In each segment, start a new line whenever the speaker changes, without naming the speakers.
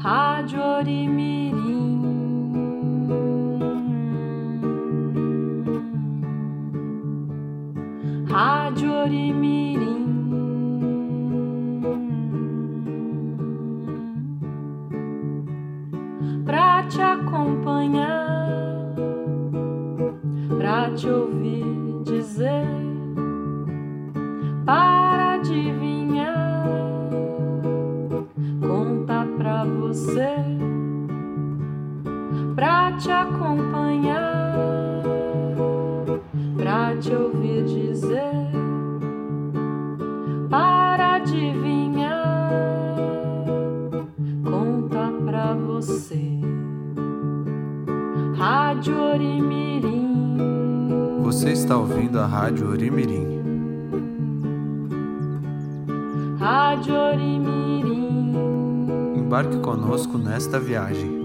Rádio Orimirim. Rádio Orimirim. Pra te acompanhar, pra te ouvir Você
está ouvindo a Rádio Orimirim.
Rádio Orimirim.
Embarque conosco nesta viagem.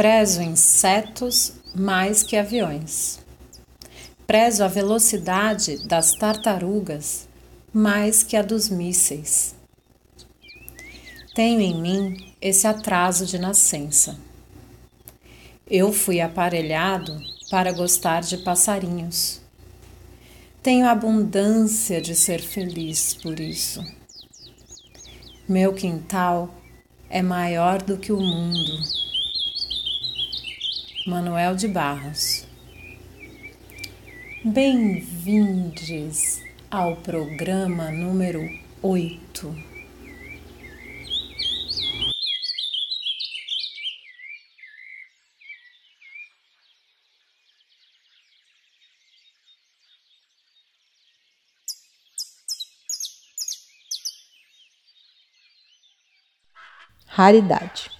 Prezo insetos mais que aviões. Prezo a velocidade das tartarugas mais que a dos mísseis. Tenho em mim esse atraso de nascença. Eu fui aparelhado para gostar de passarinhos. Tenho abundância de ser feliz por isso. Meu quintal é maior do que o mundo. Manuel de Barros. Bem-vindos ao programa número 8.
Raridade.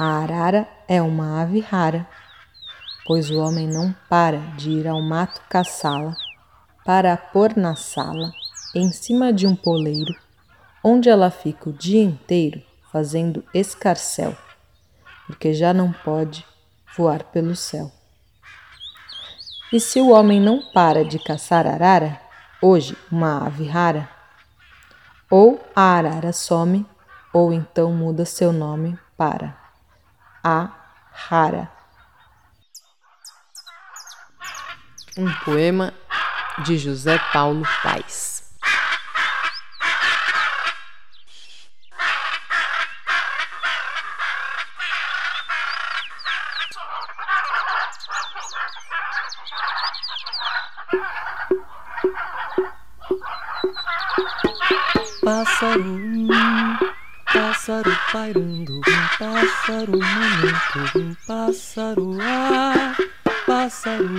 A arara é uma ave rara, pois o homem não para de ir ao mato caçá-la para a pôr na sala, em cima de um poleiro, onde ela fica o dia inteiro fazendo escarcel, porque já não pode voar pelo céu. E se o homem não para de caçar arara, hoje uma ave rara, ou a arara some, ou então muda seu nome para a rara.
Um poema de José Paulo Paes.
Pássaro, pássaro pairando, um pássaro momento, um pássaro ar, pássaro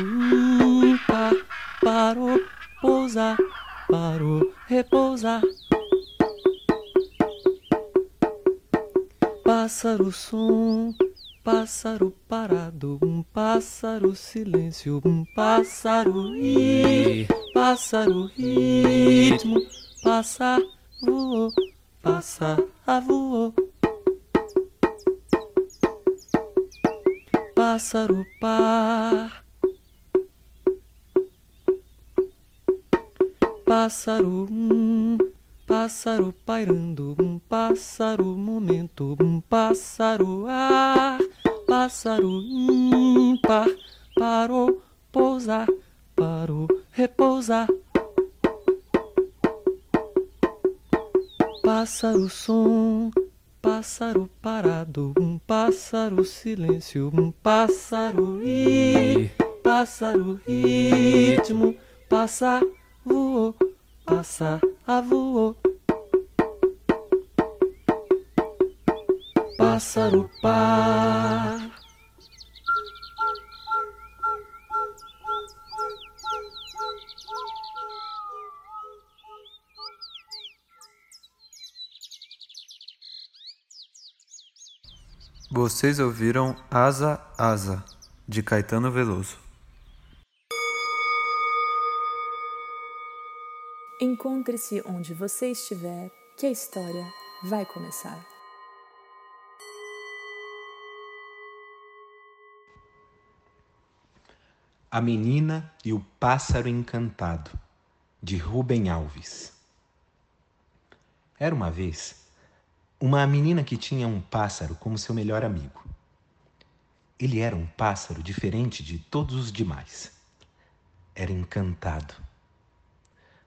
ímpar, parou, pousar, parou, repousar. Pássaro som, pássaro parado, um pássaro silêncio, um pássaro ir, pássaro ritmo, passar, voou, passar, voou. Pássaro par, pássaro um, pássaro pairando, um pássaro momento, um pássaro ar, pássaro ímpar, parou, pousar, parou, repousar. Pássaro som, pássaro parado, um pássaro silêncio, um pássaro ir, pássaro ritmo, passar, voou, passar, voou. Pássaro par.
Vocês ouviram Asa Asa, de Caetano Veloso.
Encontre-se onde você estiver, que a história vai começar.
A Menina e o Pássaro Encantado, de Rubem Alves. Era uma vez uma menina que tinha um pássaro como seu melhor amigo. Ele era um pássaro diferente de todos os demais. Era encantado.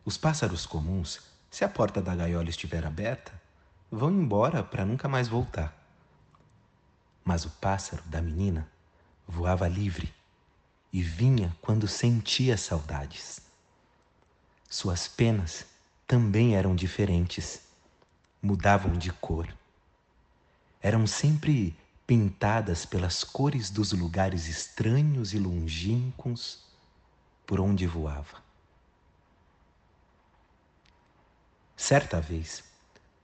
Os pássaros comuns, se a porta da gaiola estiver aberta, vão embora para nunca mais voltar. Mas o pássaro da menina voava livre e vinha quando sentia saudades. Suas penas também eram diferentes, mudavam de cor. Eram sempre pintadas pelas cores dos lugares estranhos e longínquos por onde voava. Certa vez,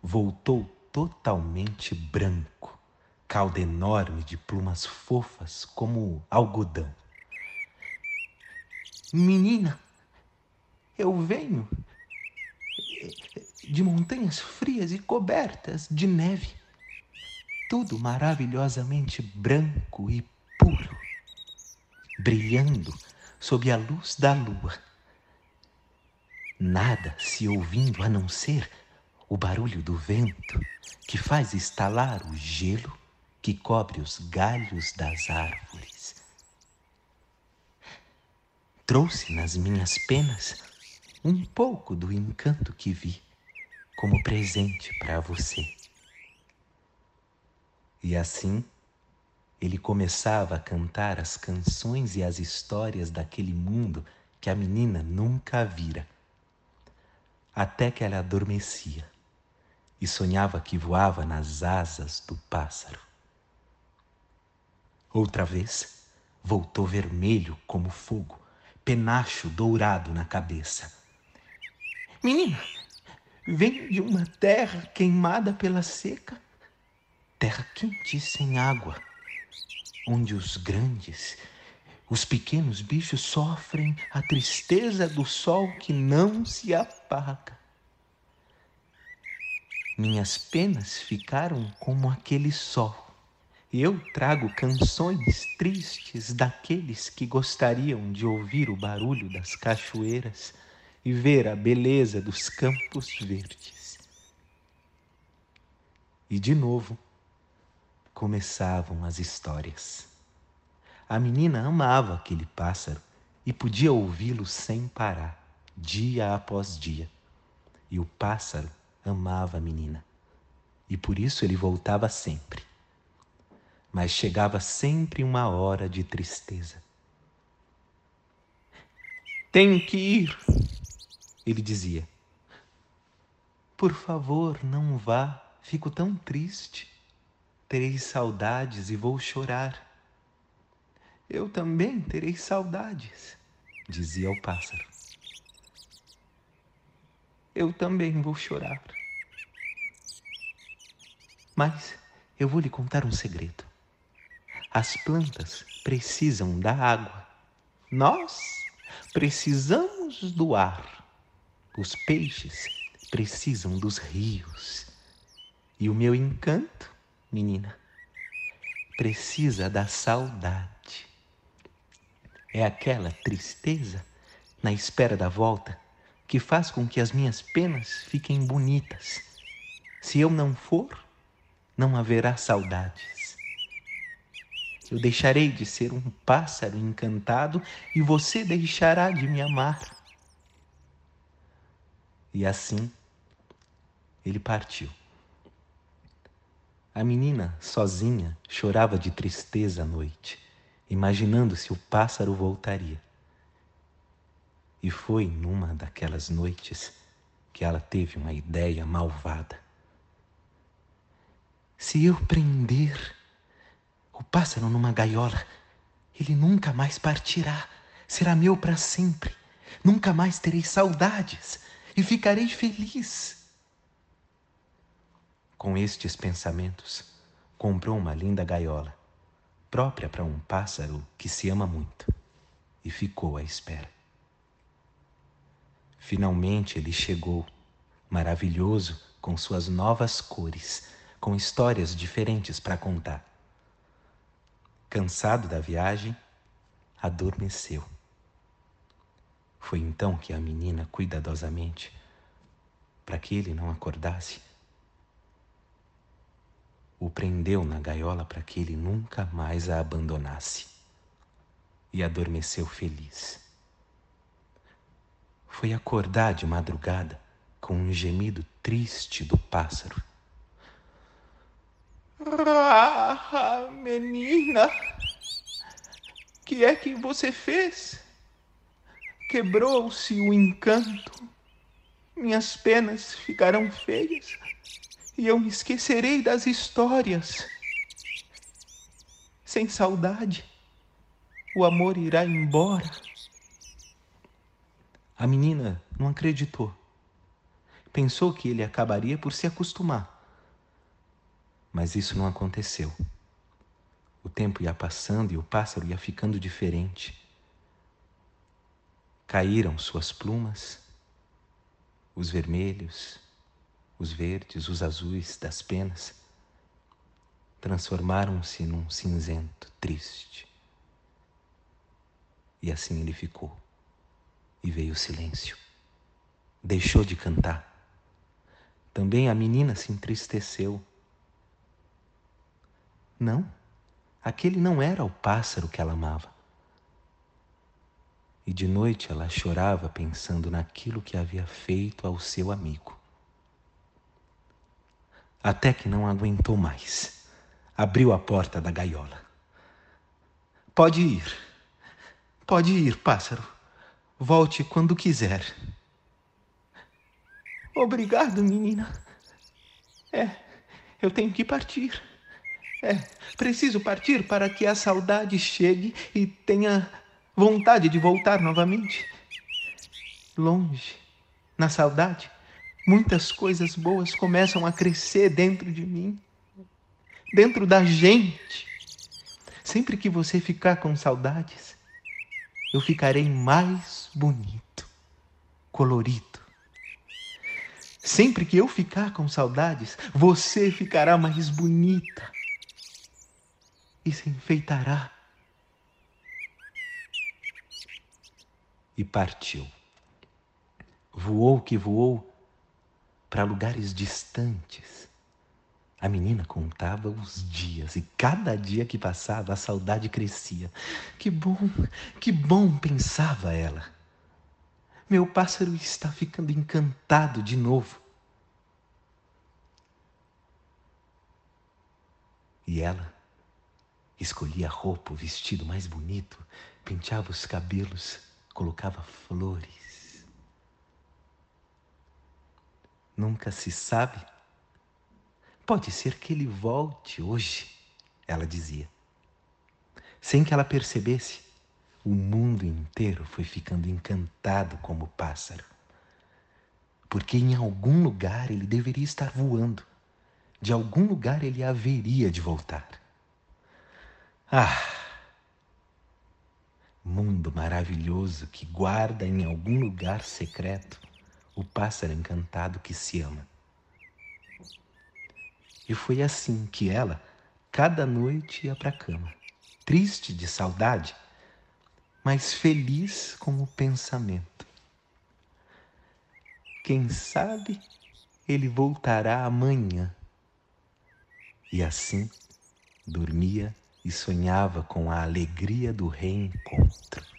voltou totalmente branco, cauda enorme de plumas fofas como algodão. Menina, eu venho de montanhas frias e cobertas de neve, tudo maravilhosamente branco e puro, brilhando sob a luz da lua. Nada se ouvindo a não ser o barulho do vento que faz estalar o gelo que cobre os galhos das árvores. Trouxe nas minhas penas um pouco do encanto que vi como presente para você. E assim ele começava a cantar as canções e as histórias daquele mundo que a menina nunca vira. Até que ela adormecia e sonhava que voava nas asas do pássaro. Outra vez, voltou vermelho como fogo penacho dourado na cabeça. Menina, vem de uma terra queimada pela seca, terra quente sem água, onde os grandes, os pequenos bichos sofrem a tristeza do sol que não se apaga. Minhas penas ficaram como aquele sol eu trago canções tristes daqueles que gostariam de ouvir o barulho das cachoeiras e ver a beleza dos campos verdes. E de novo começavam as histórias. A menina amava aquele pássaro e podia ouvi-lo sem parar, dia após dia. E o pássaro amava a menina. E por isso ele voltava sempre mas chegava sempre uma hora de tristeza. Tenho que ir, ele dizia. Por favor, não vá, fico tão triste. Terei saudades e vou chorar. Eu também terei saudades, dizia o pássaro. Eu também vou chorar. Mas eu vou lhe contar um segredo. As plantas precisam da água. Nós precisamos do ar. Os peixes precisam dos rios. E o meu encanto, menina, precisa da saudade. É aquela tristeza na espera da volta que faz com que as minhas penas fiquem bonitas. Se eu não for, não haverá saudades. Eu deixarei de ser um pássaro encantado e você deixará de me amar. E assim ele partiu. A menina, sozinha, chorava de tristeza à noite, imaginando se o pássaro voltaria. E foi numa daquelas noites que ela teve uma ideia malvada. Se eu prender o pássaro numa gaiola. Ele nunca mais partirá. Será meu para sempre. Nunca mais terei saudades e ficarei feliz. Com estes pensamentos, comprou uma linda gaiola, própria para um pássaro que se ama muito, e ficou à espera. Finalmente ele chegou, maravilhoso, com suas novas cores, com histórias diferentes para contar. Cansado da viagem, adormeceu. Foi então que a menina, cuidadosamente, para que ele não acordasse, o prendeu na gaiola para que ele nunca mais a abandonasse. E adormeceu feliz. Foi acordar de madrugada com um gemido triste do pássaro.
Ah, menina, que é que você fez? Quebrou-se o encanto, minhas penas ficarão feias e eu me esquecerei das histórias. Sem saudade, o amor irá embora.
A menina não acreditou. Pensou que ele acabaria por se acostumar. Mas isso não aconteceu. O tempo ia passando e o pássaro ia ficando diferente. Caíram suas plumas, os vermelhos, os verdes, os azuis das penas, transformaram-se num cinzento triste. E assim ele ficou. E veio o silêncio. Deixou de cantar. Também a menina se entristeceu. Não, aquele não era o pássaro que ela amava. E de noite ela chorava pensando naquilo que havia feito ao seu amigo até que não aguentou mais. Abriu a porta da gaiola. Pode ir. Pode ir, pássaro. Volte quando quiser.
Obrigado, menina. É, eu tenho que partir. É, preciso partir para que a saudade chegue e tenha vontade de voltar novamente. Longe, na saudade, muitas coisas boas começam a crescer dentro de mim, dentro da gente. Sempre que você ficar com saudades, eu ficarei mais bonito, colorido. Sempre que eu ficar com saudades, você ficará mais bonita e se enfeitará.
E partiu. Voou que voou para lugares distantes. A menina contava os dias e cada dia que passava a saudade crescia. Que bom, que bom, pensava ela. Meu pássaro está ficando encantado de novo. E ela escolhia a roupa, o vestido mais bonito, penteava os cabelos, colocava flores Nunca se sabe. Pode ser que ele volte hoje, ela dizia. Sem que ela percebesse, o mundo inteiro foi ficando encantado como o pássaro. Porque em algum lugar ele deveria estar voando. De algum lugar ele haveria de voltar. Ah! Mundo maravilhoso que guarda em algum lugar secreto o pássaro encantado que se ama. E foi assim que ela, cada noite, ia para a cama, triste de saudade, mas feliz com o pensamento. Quem sabe ele voltará amanhã. E assim dormia e sonhava com a alegria do reencontro.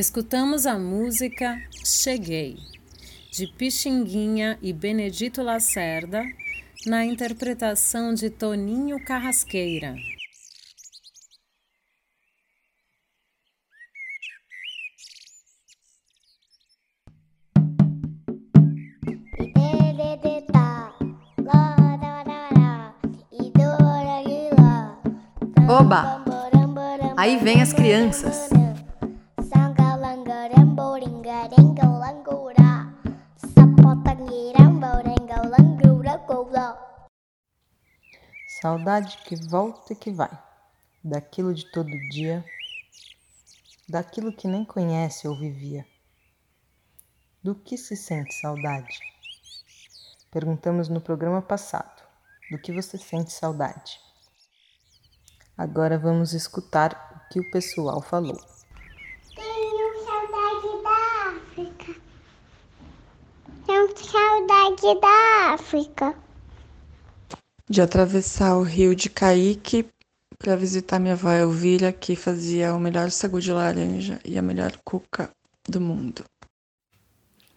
Escutamos a música Cheguei, de Pixinguinha e Benedito Lacerda, na interpretação de Toninho Carrasqueira.
Oba! Aí vem as crianças.
Saudade que volta e que vai, daquilo de todo dia, daquilo que nem conhece ou vivia. Do que se sente saudade? Perguntamos no programa passado. Do que você sente saudade? Agora vamos escutar o que o pessoal falou.
Tenho saudade da África. Saudade da África.
De atravessar o rio de Caíque para visitar minha avó Elvira, que fazia o melhor sagu de laranja e a melhor cuca do mundo.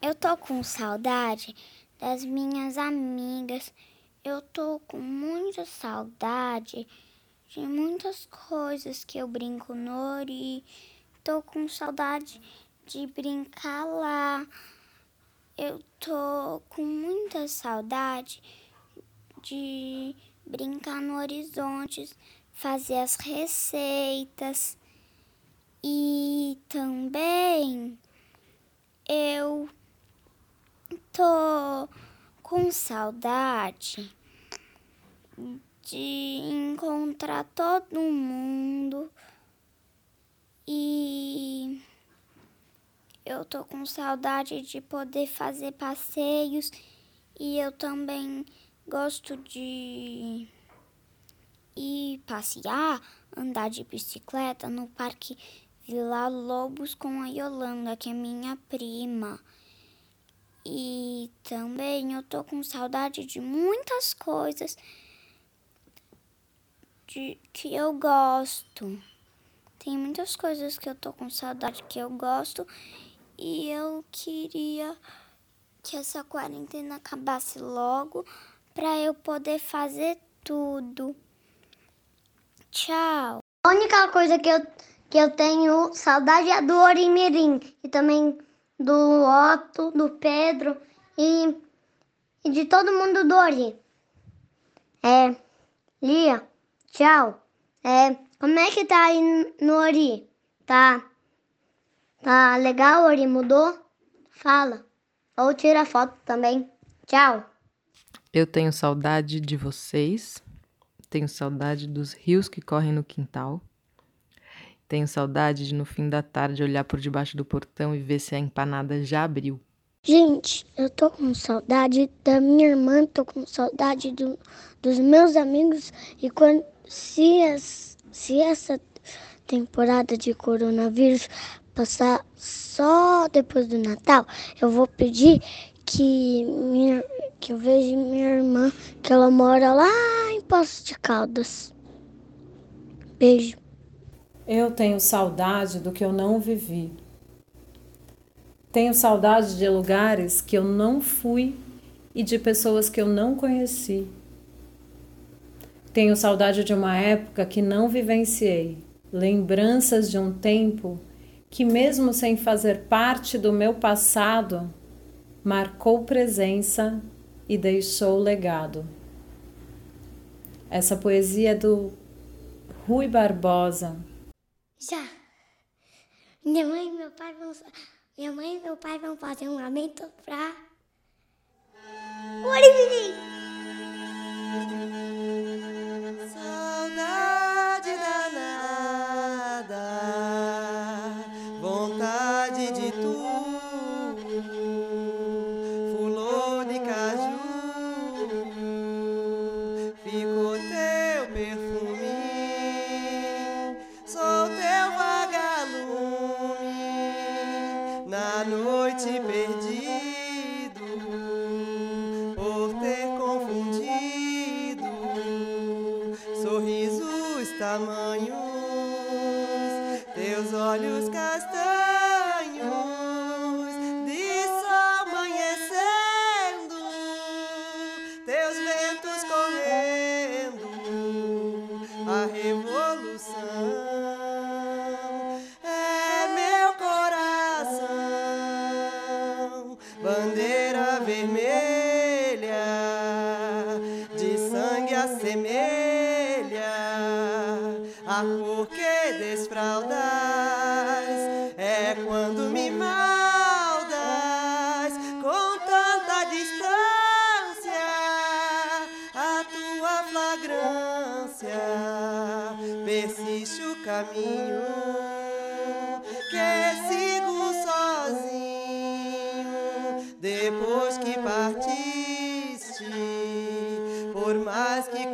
Eu tô com saudade das minhas amigas. Eu tô com muita saudade de muitas coisas que eu brinco no Ori. Tô com saudade de brincar lá. Eu tô com muita saudade de brincar no Horizontes, fazer as receitas. E também eu tô com saudade de encontrar todo mundo e eu tô com saudade de poder fazer passeios e eu também gosto de ir passear, andar de bicicleta no parque Vila Lobos com a Yolanda, que é minha prima. E também eu tô com saudade de muitas coisas de, que eu gosto. Tem muitas coisas que eu tô com saudade que eu gosto e eu queria que essa quarentena acabasse logo para eu poder fazer tudo. Tchau.
A única coisa que eu, que eu tenho saudade é do Orimirim e também do Otto, do Pedro e, e de todo mundo do Ori. É, Lia. Tchau. É, como é que tá aí no Ori? Tá. Tá legal, Ori? Mudou? Fala. Ou tira foto também. Tchau.
Eu tenho saudade de vocês. Tenho saudade dos rios que correm no quintal. Tenho saudade de no fim da tarde olhar por debaixo do portão e ver se a empanada já abriu.
Gente, eu tô com saudade da minha irmã, tô com saudade do, dos meus amigos e quando se, as, se essa temporada de coronavírus passar só depois do Natal, eu vou pedir que, minha, que eu veja minha irmã, que ela mora lá em Poços de Caldas. Beijo.
Eu tenho saudade do que eu não vivi. Tenho saudade de lugares que eu não fui e de pessoas que eu não conheci. Tenho saudade de uma época que não vivenciei, lembranças de um tempo que, mesmo sem fazer parte do meu passado, marcou presença e deixou legado. Essa poesia é do Rui Barbosa.
Já. Minha mãe e meu pai vão, minha mãe e meu pai vão fazer um lamento pra. Oi, menino!
tamanhos,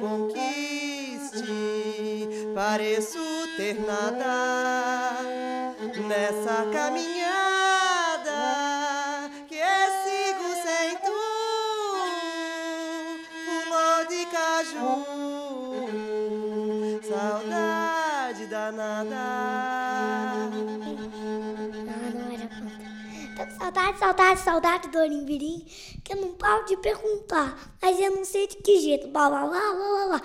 conquiste, pareço ter nada nessa caminhada Saudade,
saudade, do Olimbirim, que eu não paro de perguntar, mas eu não sei de que jeito. Blá, blá, blá, blá, blá.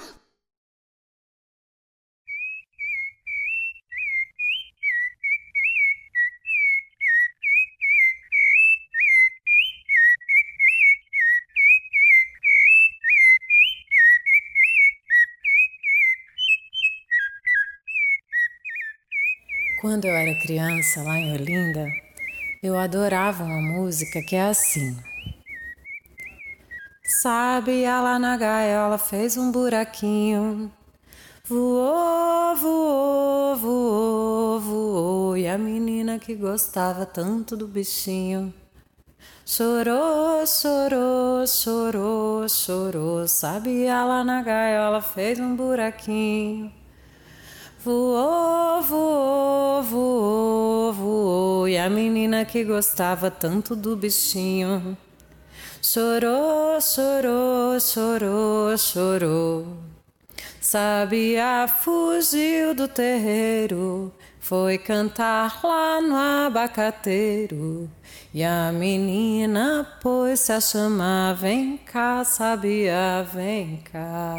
Quando eu era criança, lá em Olinda, eu adorava uma música que é assim. Sabe, ela na gaiola fez um buraquinho. Voou, voou, voou, voou. E a menina que gostava tanto do bichinho. Chorou, chorou, chorou, chorou. Sabe, ela na gaiola fez um buraquinho. Voou, voou, voou, voou. E a menina que gostava tanto do bichinho chorou, chorou, chorou, chorou. Sabia fugiu do terreiro, foi cantar lá no abacateiro. E a menina pôs-se a chamar: Vem cá, sabia, vem cá.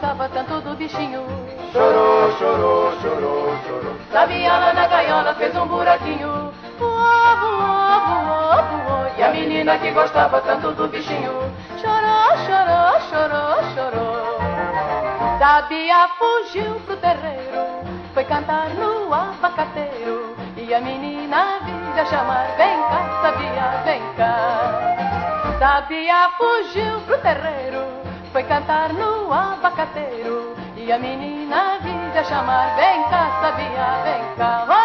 Gostava tanto do bichinho.
Chorou, chorou, chorou, chorou.
Sabia lá na gaiola fez um buraquinho. Voou, voou, voou, voou. E a menina que gostava tanto do bichinho. Chorou, chorou, chorou, chorou. Sabia fugiu pro terreiro. Foi cantar no abacateiro. E a menina vinha chamar, vem cá, sabia, vem cá. Sabia fugiu pro terreiro, foi cantar no abacateiro. E a menina vinha chamar, vem cá, sabia, vem cá.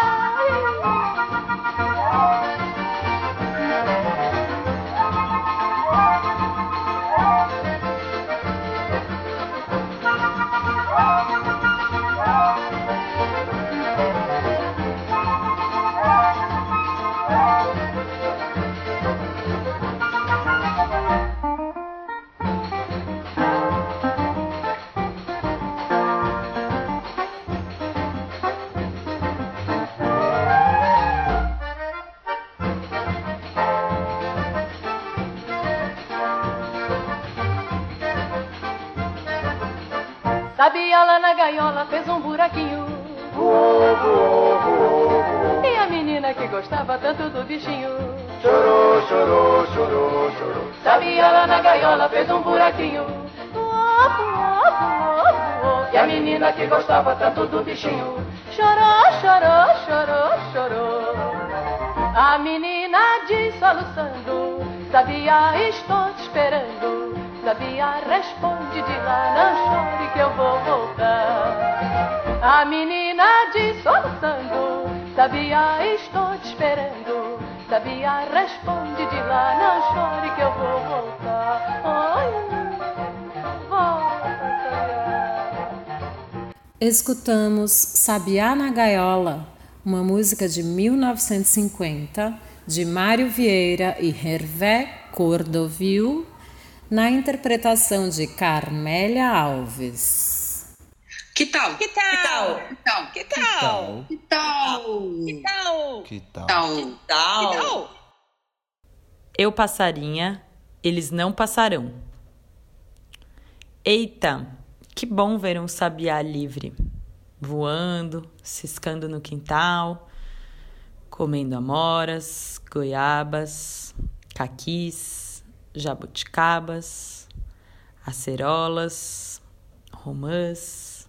Sabia lá na gaiola fez um buraquinho. E a menina que gostava tanto do bichinho.
Chorou, chorou, chorou, chorou.
Sabia lá na gaiola fez um buraquinho. E a menina que gostava tanto do bichinho. Chorou, chorou, chorou, chorou. A menina disse soluçando. Sabia, estou te esperando. Sabia, responde de lá, não chore que eu vou voltar. A menina soluçando. Sabia, estou te esperando. Sabia, responde de lá, não chore que eu vou voltar. Ai, volta,
Escutamos Sabiá na Gaiola, uma música de 1950 de Mário Vieira e Hervé Cordovil, na interpretação de Carmélia Alves.
Que tal?
Que tal?
Que tal?
Que tal?
Que tal?
Que tal?
Que tal?
Que tal?
Que tal?
Eu passarinha, eles não passarão. Eita, que bom ver um sabiá livre, voando, ciscando no quintal, comendo amoras, goiabas, caquis, jabuticabas, acerolas, romãs,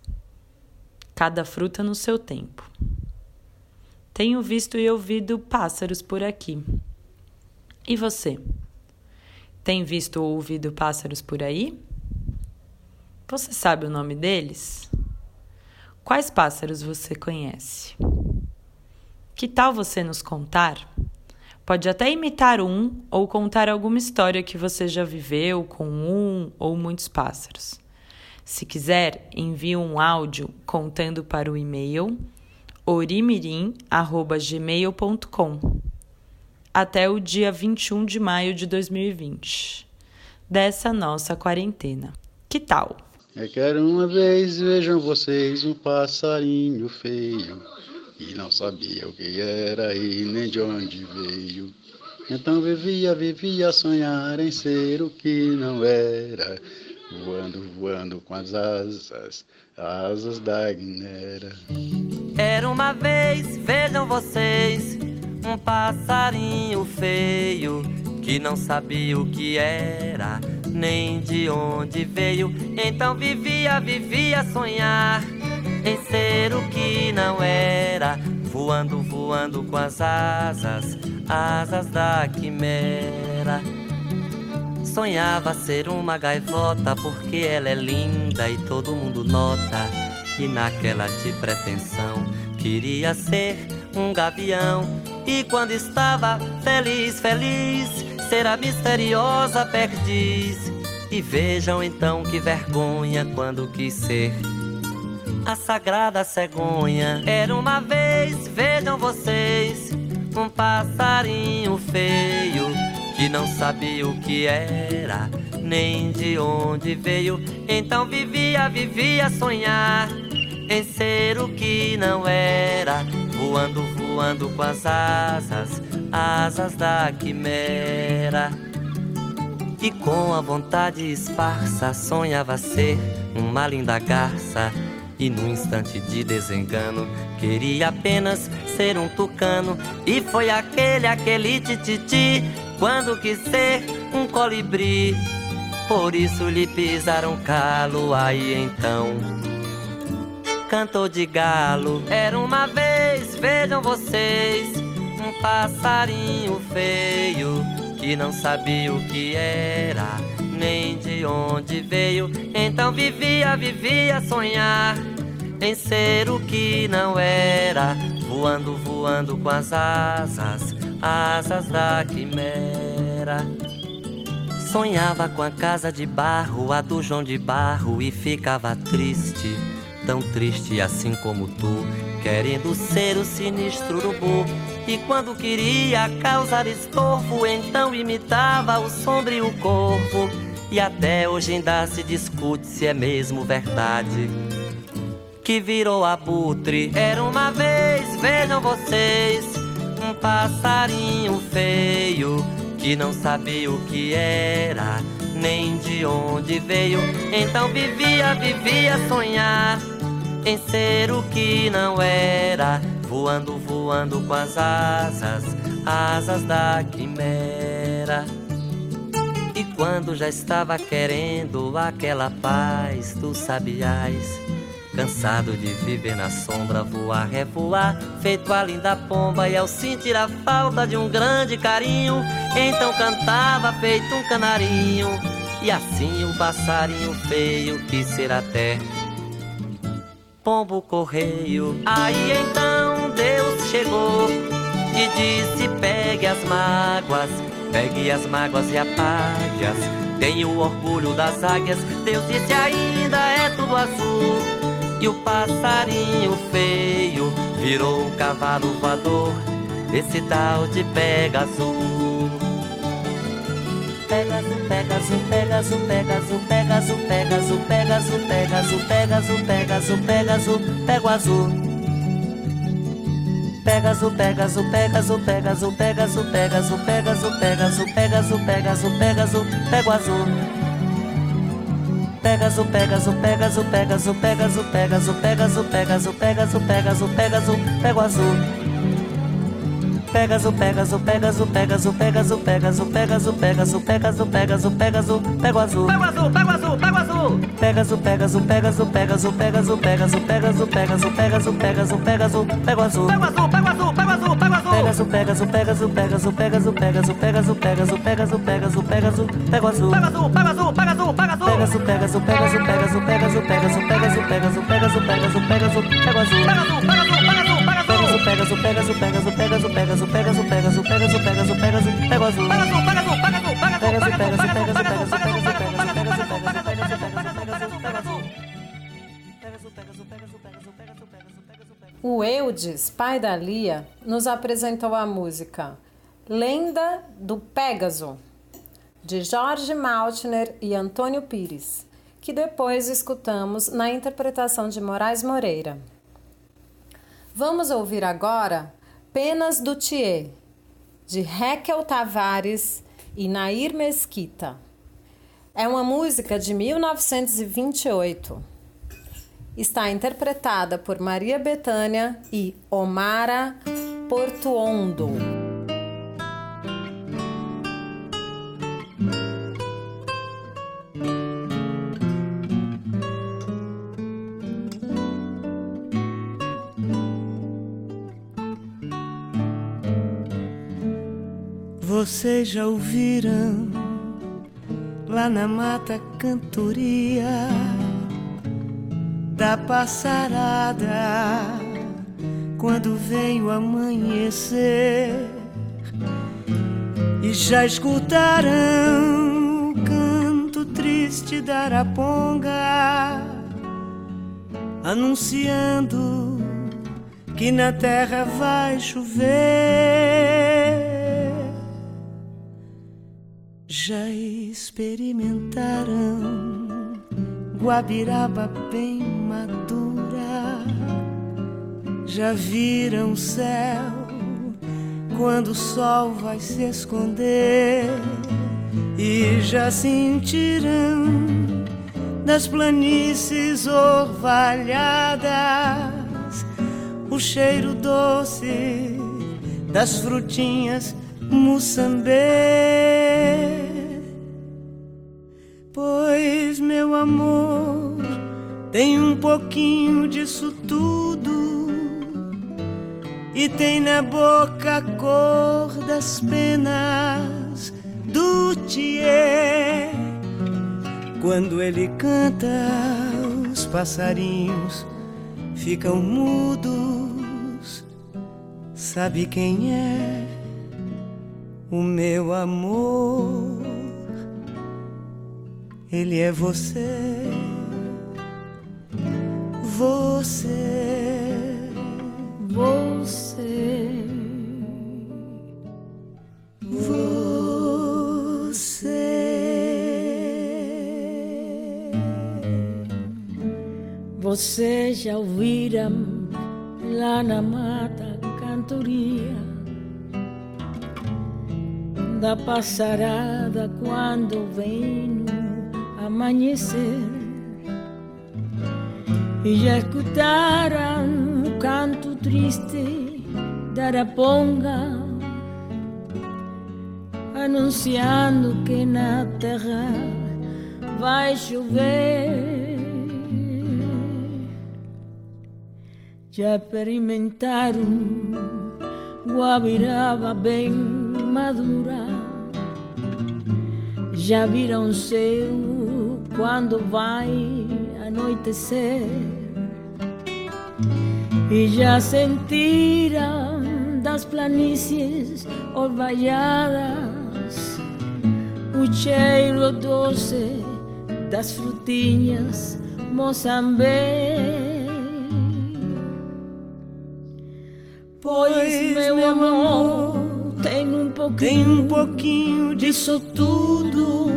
cada fruta no seu tempo. Tenho visto e ouvido pássaros por aqui. E você? Tem visto ou ouvido pássaros por aí? Você sabe o nome deles? Quais pássaros você conhece? Que tal você nos contar? Pode até imitar um ou contar alguma história que você já viveu com um ou muitos pássaros. Se quiser, envie um áudio contando para o e-mail orimirim@gmail.com até o dia 21 de maio de 2020 dessa nossa quarentena. Que tal?
Eu quero uma vez, vejam vocês, um passarinho feio e não sabia o que era e nem de onde veio. Então vivia, vivia a sonhar em ser o que não era, voando, voando com as asas, asas da guinera.
Era uma vez, vejam vocês, um passarinho feio que não sabia o que era, nem de onde veio. Então vivia, vivia a sonhar em ser o que não era, voando, voando com as asas, asas da quimera. Sonhava ser uma gaivota porque ela é linda e todo mundo nota. E naquela de pretensão queria ser um gavião. E quando estava feliz, feliz, ser a misteriosa perdiz. E vejam então que vergonha quando quis ser a sagrada cegonha. Era uma vez, vejam vocês, um passarinho feio que não sabia o que era, nem de onde veio. Então vivia, vivia sonhar em ser o que não era, voando, voando com as asas, asas da quimera. E com a vontade esparsa sonhava ser uma linda garça. E no instante de desengano, queria apenas ser um tucano. E foi aquele, aquele tititi, quando quis ser um colibri. Por isso lhe pisaram calo, aí então cantou de galo. Era uma vez, vejam vocês, um passarinho feio que não sabia o que era, nem de onde veio. Então vivia, vivia sonhar em ser o que não era, voando, voando com as asas, asas da quimera. Sonhava com a casa de barro, a do João de Barro, e ficava triste tão triste assim como tu, querendo ser o sinistro urubu. E quando queria causar estorvo, então imitava o sombrio corvo. E até hoje ainda se discute se é mesmo verdade. Que virou abutre. Era uma vez, vejam vocês, um passarinho feio que não sabia o que era, nem de onde veio. Então vivia, vivia sonhar em ser o que não era, voando, voando com as asas, asas da quimera. E quando já estava querendo aquela paz dos sabiás, cansado de viver na sombra, voar, revoar, feito a linda pomba, e ao sentir a falta de um grande carinho, então cantava feito um canarinho, e assim o passarinho feio quis ser até pombo correio. Aí então Deus chegou e disse: Pegue as mágoas, pegue as mágoas e apague-as. Tenha o orgulho das águias. Deus disse: Ainda é tudo azul. E o passarinho feio virou um cavalo voador, esse tal de Pegasus. Pegasus, Pegasus, Pegasus, Pegasus, Pegasus, Pegasus, Pegasus, Pegasus, Pegasus, Pegasus, pega. Pegasus, Pegasus, Pegasus, Pegasus, Pegasus, Pegasus, Pegasus, Pegasus, Pegasus, Pegasus, Pegasus, pega o azul. Pegasus, Pegasus, Pegasus, Pegasus, Pegasus, Pegasus, Pegasus, Pegasus, Pegasus, Pegasus, Pegasus, pega o azul. Pegasus, Pegasus, Pegasus, Pegasus, Pegasus, Pegasus, Pegasus, Pegasus, Pegasus, Pegasus, Pegasus, pega o azul.
Pega o azul, pega o azul, pega o azul.
Pegasus, Pegasus, Pegasus, Pegasus, Pegasus, Pegasus, Pegasus, Pegasus, Pegasus, Pegasus, Pegasus, pega o azul.
Pega o azul, pega o azul, pega o azul, pega o azul.
Pegasus, Pegasus, Pegasus, Pegasus, Pegasus, Pegasus, Pegasus, Pegasus, Pegasus, Pegasus, Pegasus, pega o azul.
Pega o azul, pega o azul, pega o azul, pega o azul.
Pegasus, Pegasus, Pegasus, Pegasus, Pegasus, Pegasus, Pegasus, Pegasus, Pegasus, Pegasus, Pegasus, pega o azul.
Pega o azul, pega o azul, pega o azul, pega o azul.
Pegasus, Pegasus, Pegasus, Pegasus, Pegasus, Pegasus, Pegasus, Pegasus, Pegasus, Pegasus, Pegasus, pega o
Eudes, pai da Lia, nos apresentou a música Lenda do Pégaso, de Jorge Maltner e Antônio Pires, que depois escutamos na interpretação de Moraes Moreira. Vamos ouvir agora Penas do Thier, de Raquel Tavares e Nair Mesquita. É uma música de 1928. Está interpretada por Maria Bethânia e Omara Portuondo.
Vocês já ouviram lá na mata cantoria da passarada quando vem o amanhecer e já escutaram o canto triste da araponga anunciando que na terra vai chover. Já experimentaram guabiraba bem madura? Já viram o céu quando o sol vai se esconder? E já sentiram das planícies orvalhadas o cheiro doce das frutinhas Moçambê. Pois, meu amor, tem um pouquinho disso tudo e tem na boca a cor das penas do Tiê. Quando ele canta, os passarinhos ficam mudos. Sabe quem é o meu amor? Ele é você, você,
você,
você.
Você já ouviram lá na mata cantoria da passarada quando vem no amanhecer. E já escutaram o canto triste da araponga anunciando que na terra vai chover. Já experimentaram guabiraba bem madura. Já viram o céu quando vai anoitecer e já sentiram das planícies orvalhadas o cheiro doce das frutinhas Moçambique. Pois, meu amor, tem um pouquinho,
tem um pouquinho
disso tudo.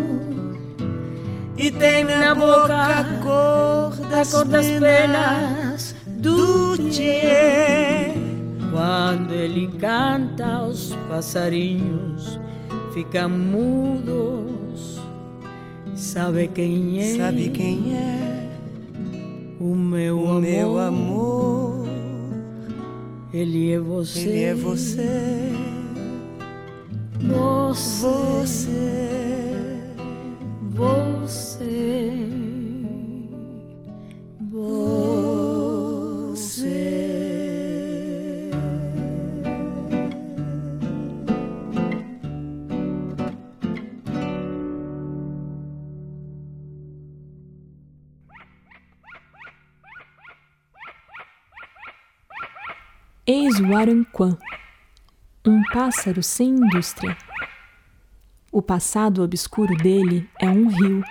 E tem na,
Na
boca a cor das,
a cor das
penas
penas
do tchê.
Quando ele canta, os passarinhos ficam mudos. Sabe quem é?
Sabe quem é?
O meu
O
amor.
meu amor.
Ele é você.
Ele é você.
Você. Você. Você.
Eis o Aranquã, um pássaro sem indústria. O passado obscuro dele é um rio.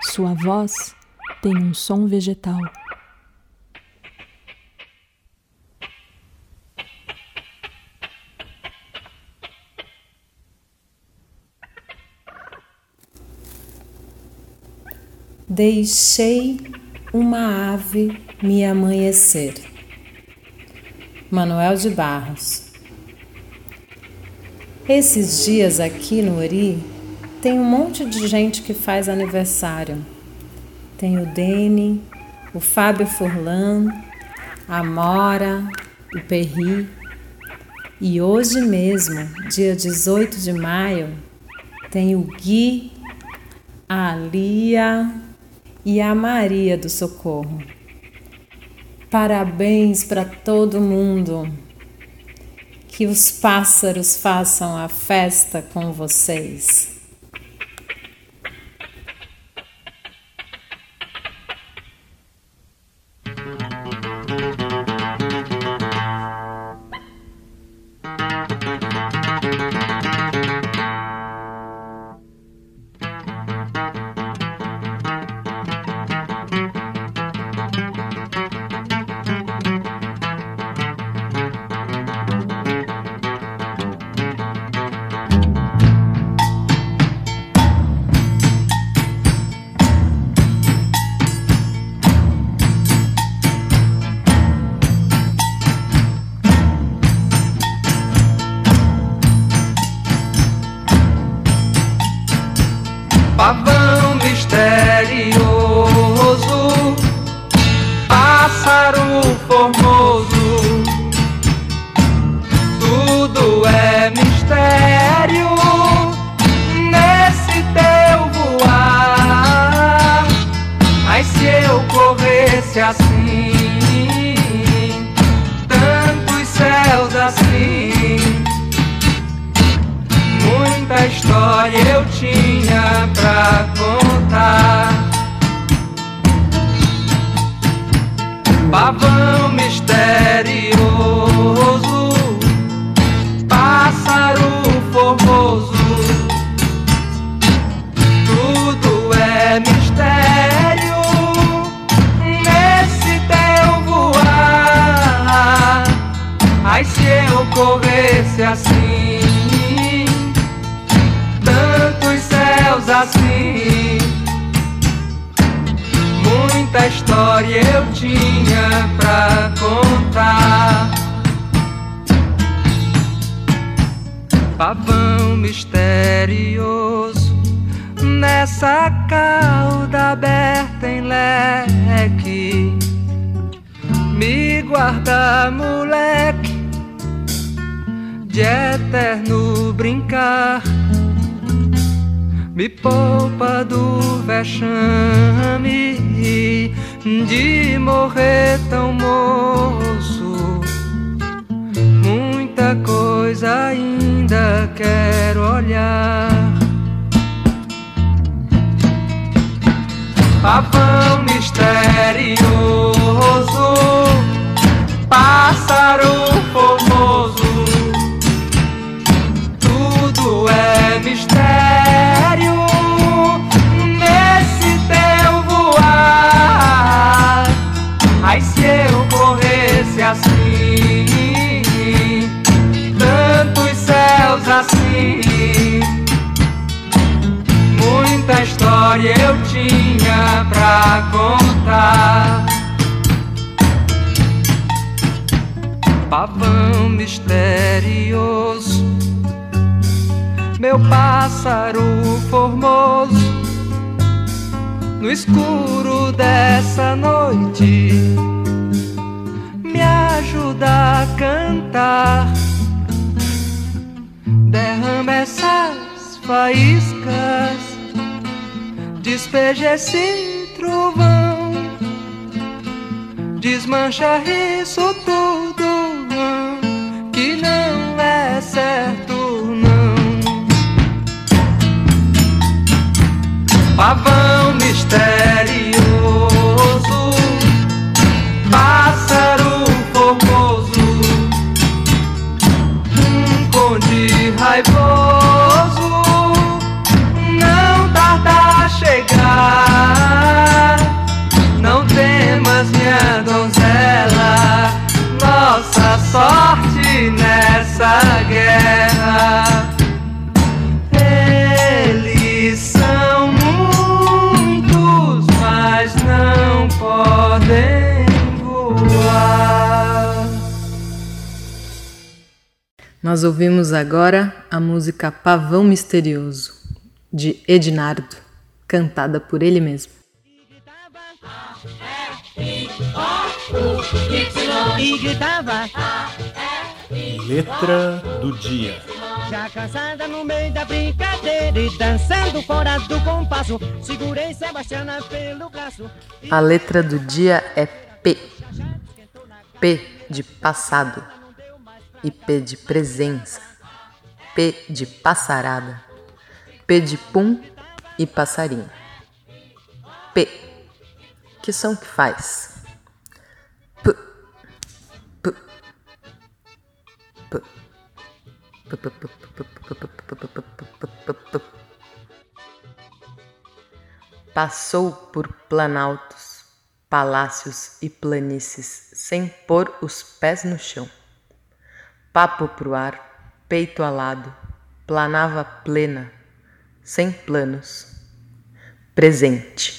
Sua voz tem um som vegetal.
Deixei uma ave me amanhecer. Manuel de Barros. Esses dias aqui no Ori tem um monte de gente que faz aniversário. Tem o Dene, o Fábio Furlan, a Mora, o Perri. E hoje mesmo, dia 18 de maio, tem o Gui, a Lia e a Maria do Socorro. Parabéns para todo mundo. Que os pássaros façam a festa com vocês.
Assim tantos céus assim. Muita história eu tinha pra contar. Pavão misterioso, nessa cauda aberta em leque. Me guarda, moleque, de eterno brincar me poupa do vexame de morrer tão moço. Muita coisa ainda quero olhar. Pavão misterioso, pássaro formoso eu corresse assim, tantos céus assim. Muita história eu tinha pra contar. Pavão misterioso, meu pássaro formoso no escuro dessa noite cantar. Derrama essas faíscas, despeja esse trovão, desmancha isso tudo que não é certo não. Pavão misterioso, sorte nessa guerra. Eles são muitos, mas não podem voar.
Nós ouvimos agora a música Pavão Misterioso, de Ednardo, cantada por ele mesmo.
E gritava
Letra do dia.
Já cansada no meio da brincadeira E dançando fora do compasso Segurei Sebastiana pelo braço
A letra do dia é P. P de passado. E P de presença. P de passarada. P de pum e passarinho. P. Que som que faz? p Passou por planaltos, palácios e planícies sem pôr os pés no chão. Papo pro ar, peito alado, planava plena, sem planos. Presente.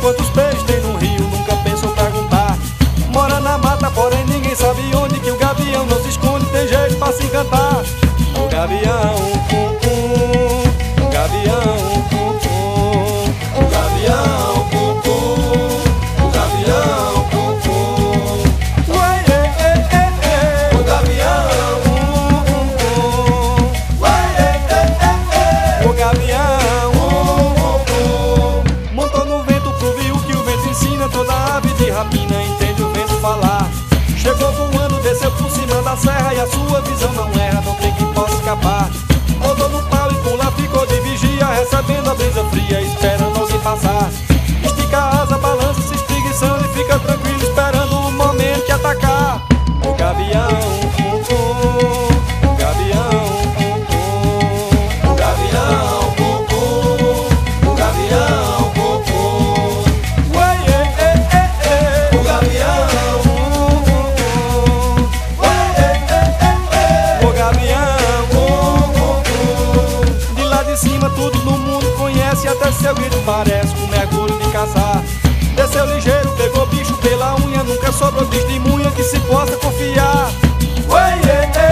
Quantos peixes tem no rio, nunca pensou perguntar. Mora na mata, porém ninguém sabe onde que o gavião não se esconde, tem jeito pra se encantar. O gavião, seu grito parece um mergulho de caçar. Desceu ligeiro, nunca sobrou testemunha que se possa confiar. Ué, ê, ê,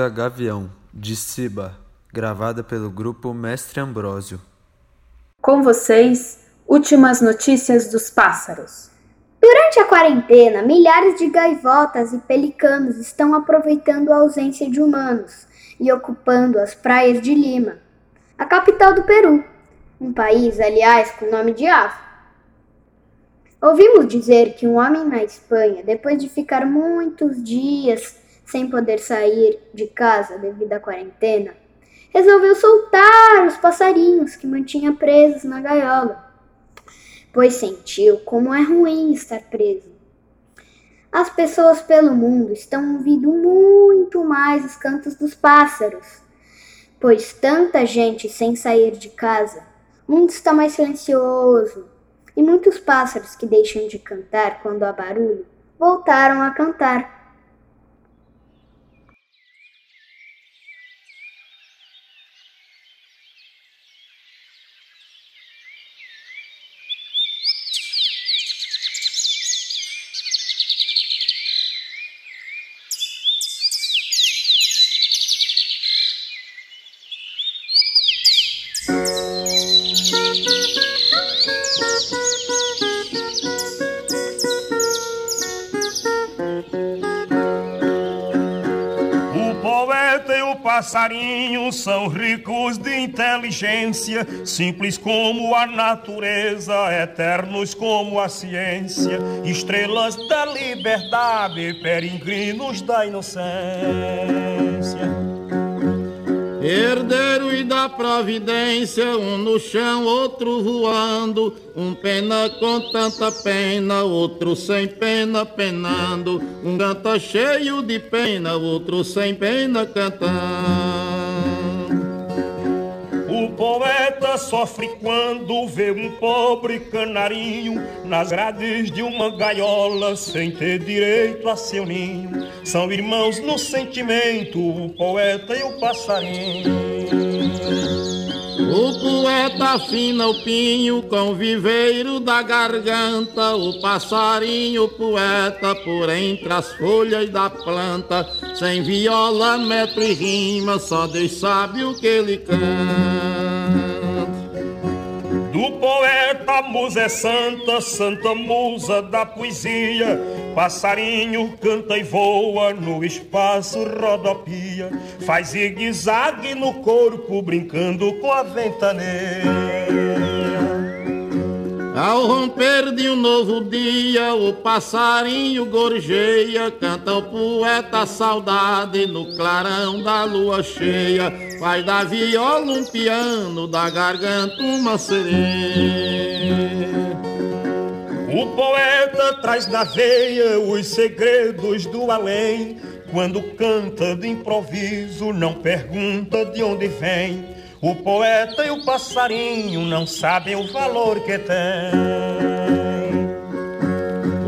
música Gavião, de Siba, gravada pelo grupo Mestre Ambrósio.
Com vocês, últimas notícias dos pássaros.
Durante a quarentena, milhares de gaivotas e pelicanos estão aproveitando a ausência de humanos e ocupando as praias de Lima, a capital do Peru, um país, aliás, com nome de ave. Ouvimos dizer que um homem na Espanha, depois de ficar muitos dias sem poder sair de casa devido à quarentena, resolveu soltar os passarinhos que mantinha presos na gaiola, pois sentiu como é ruim estar preso. As pessoas pelo mundo estão ouvindo muito mais os cantos dos pássaros, pois tanta gente sem sair de casa, o mundo está mais silencioso, e muitos pássaros que deixam de cantar quando há barulho voltaram a cantar.
E o passarinho são ricos de inteligência, simples como a natureza, eternos como a ciência, estrelas da liberdade, peregrinos da inocência.
Herdeiro e da providência, um no chão, outro voando, um pena com tanta pena, outro sem pena penando, um canta cheio de pena, outro sem pena cantando.
O poeta sofre quando vê um pobre canarinho nas grades de uma gaiola sem ter direito a seu ninho. São irmãos no sentimento, o poeta e o passarinho.
O poeta afina o pinho com o viveiro da garganta, o passarinho poeta por entre as folhas da planta, sem viola, metro e rima, só Deus sabe o que ele canta.
Poeta a musa é santa, santa musa da poesia. Passarinho canta e voa, no espaço rodopia. Faz zigue-zague no corpo, brincando com a ventaneia.
Ao romper de um novo dia, o passarinho gorjeia, canta o poeta saudade no clarão da lua cheia. Faz da viola um piano, da garganta uma sereia.
O poeta traz na veia os segredos do além. Quando canta de improviso, não pergunta de onde vem. O poeta e o passarinho não sabem o valor que tem.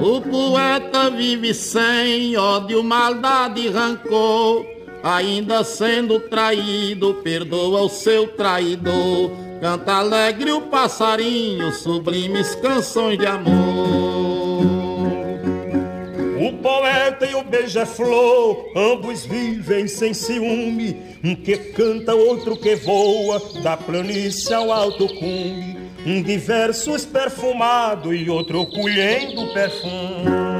O poeta vive sem ódio, maldade e rancor. Ainda sendo traído, perdoa o seu traidor. Canta alegre o passarinho, sublimes canções de amor.
Poeta e o beija-flor, ambos vivem sem ciúme. Um que canta, outro que voa, da planície ao alto cume. Um de versos perfumado e outro colhendo perfume.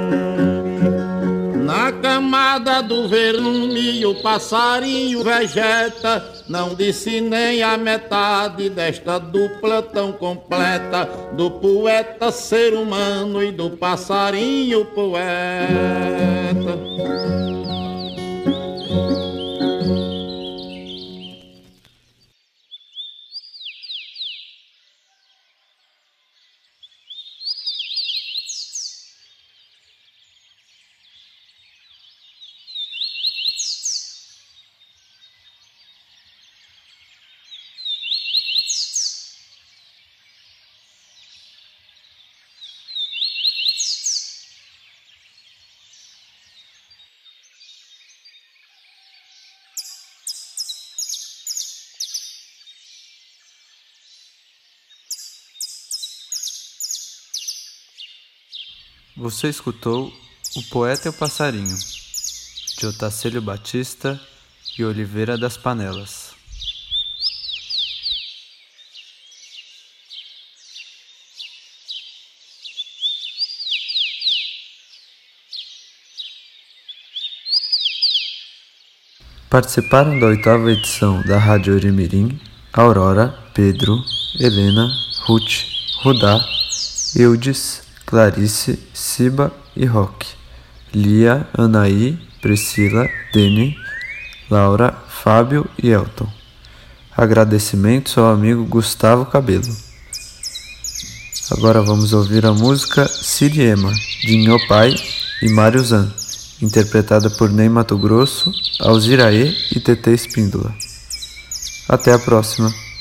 Camada do verme o passarinho vegeta, não disse nem a metade desta dupla tão completa, do poeta ser humano e do passarinho poeta.
Você escutou O Poeta e o Passarinho, de Otacílio Batista e Oliveira das Panelas. Participaram da oitava edição da Rádio Orimirim Aurora, Pedro, Helena, Ruth, Rudá, Eudes, Clarice, Siba e Rock, Lia, Anaí, Priscila, Deni, Laura, Fábio e Elton. Agradecimentos ao amigo Gustavo Cabelo. Agora vamos ouvir a música Siriema, de Nho Pai e Mário Zan, interpretada por Ney Mato Grosso, Alziraê e TT Espíndola. Até a próxima!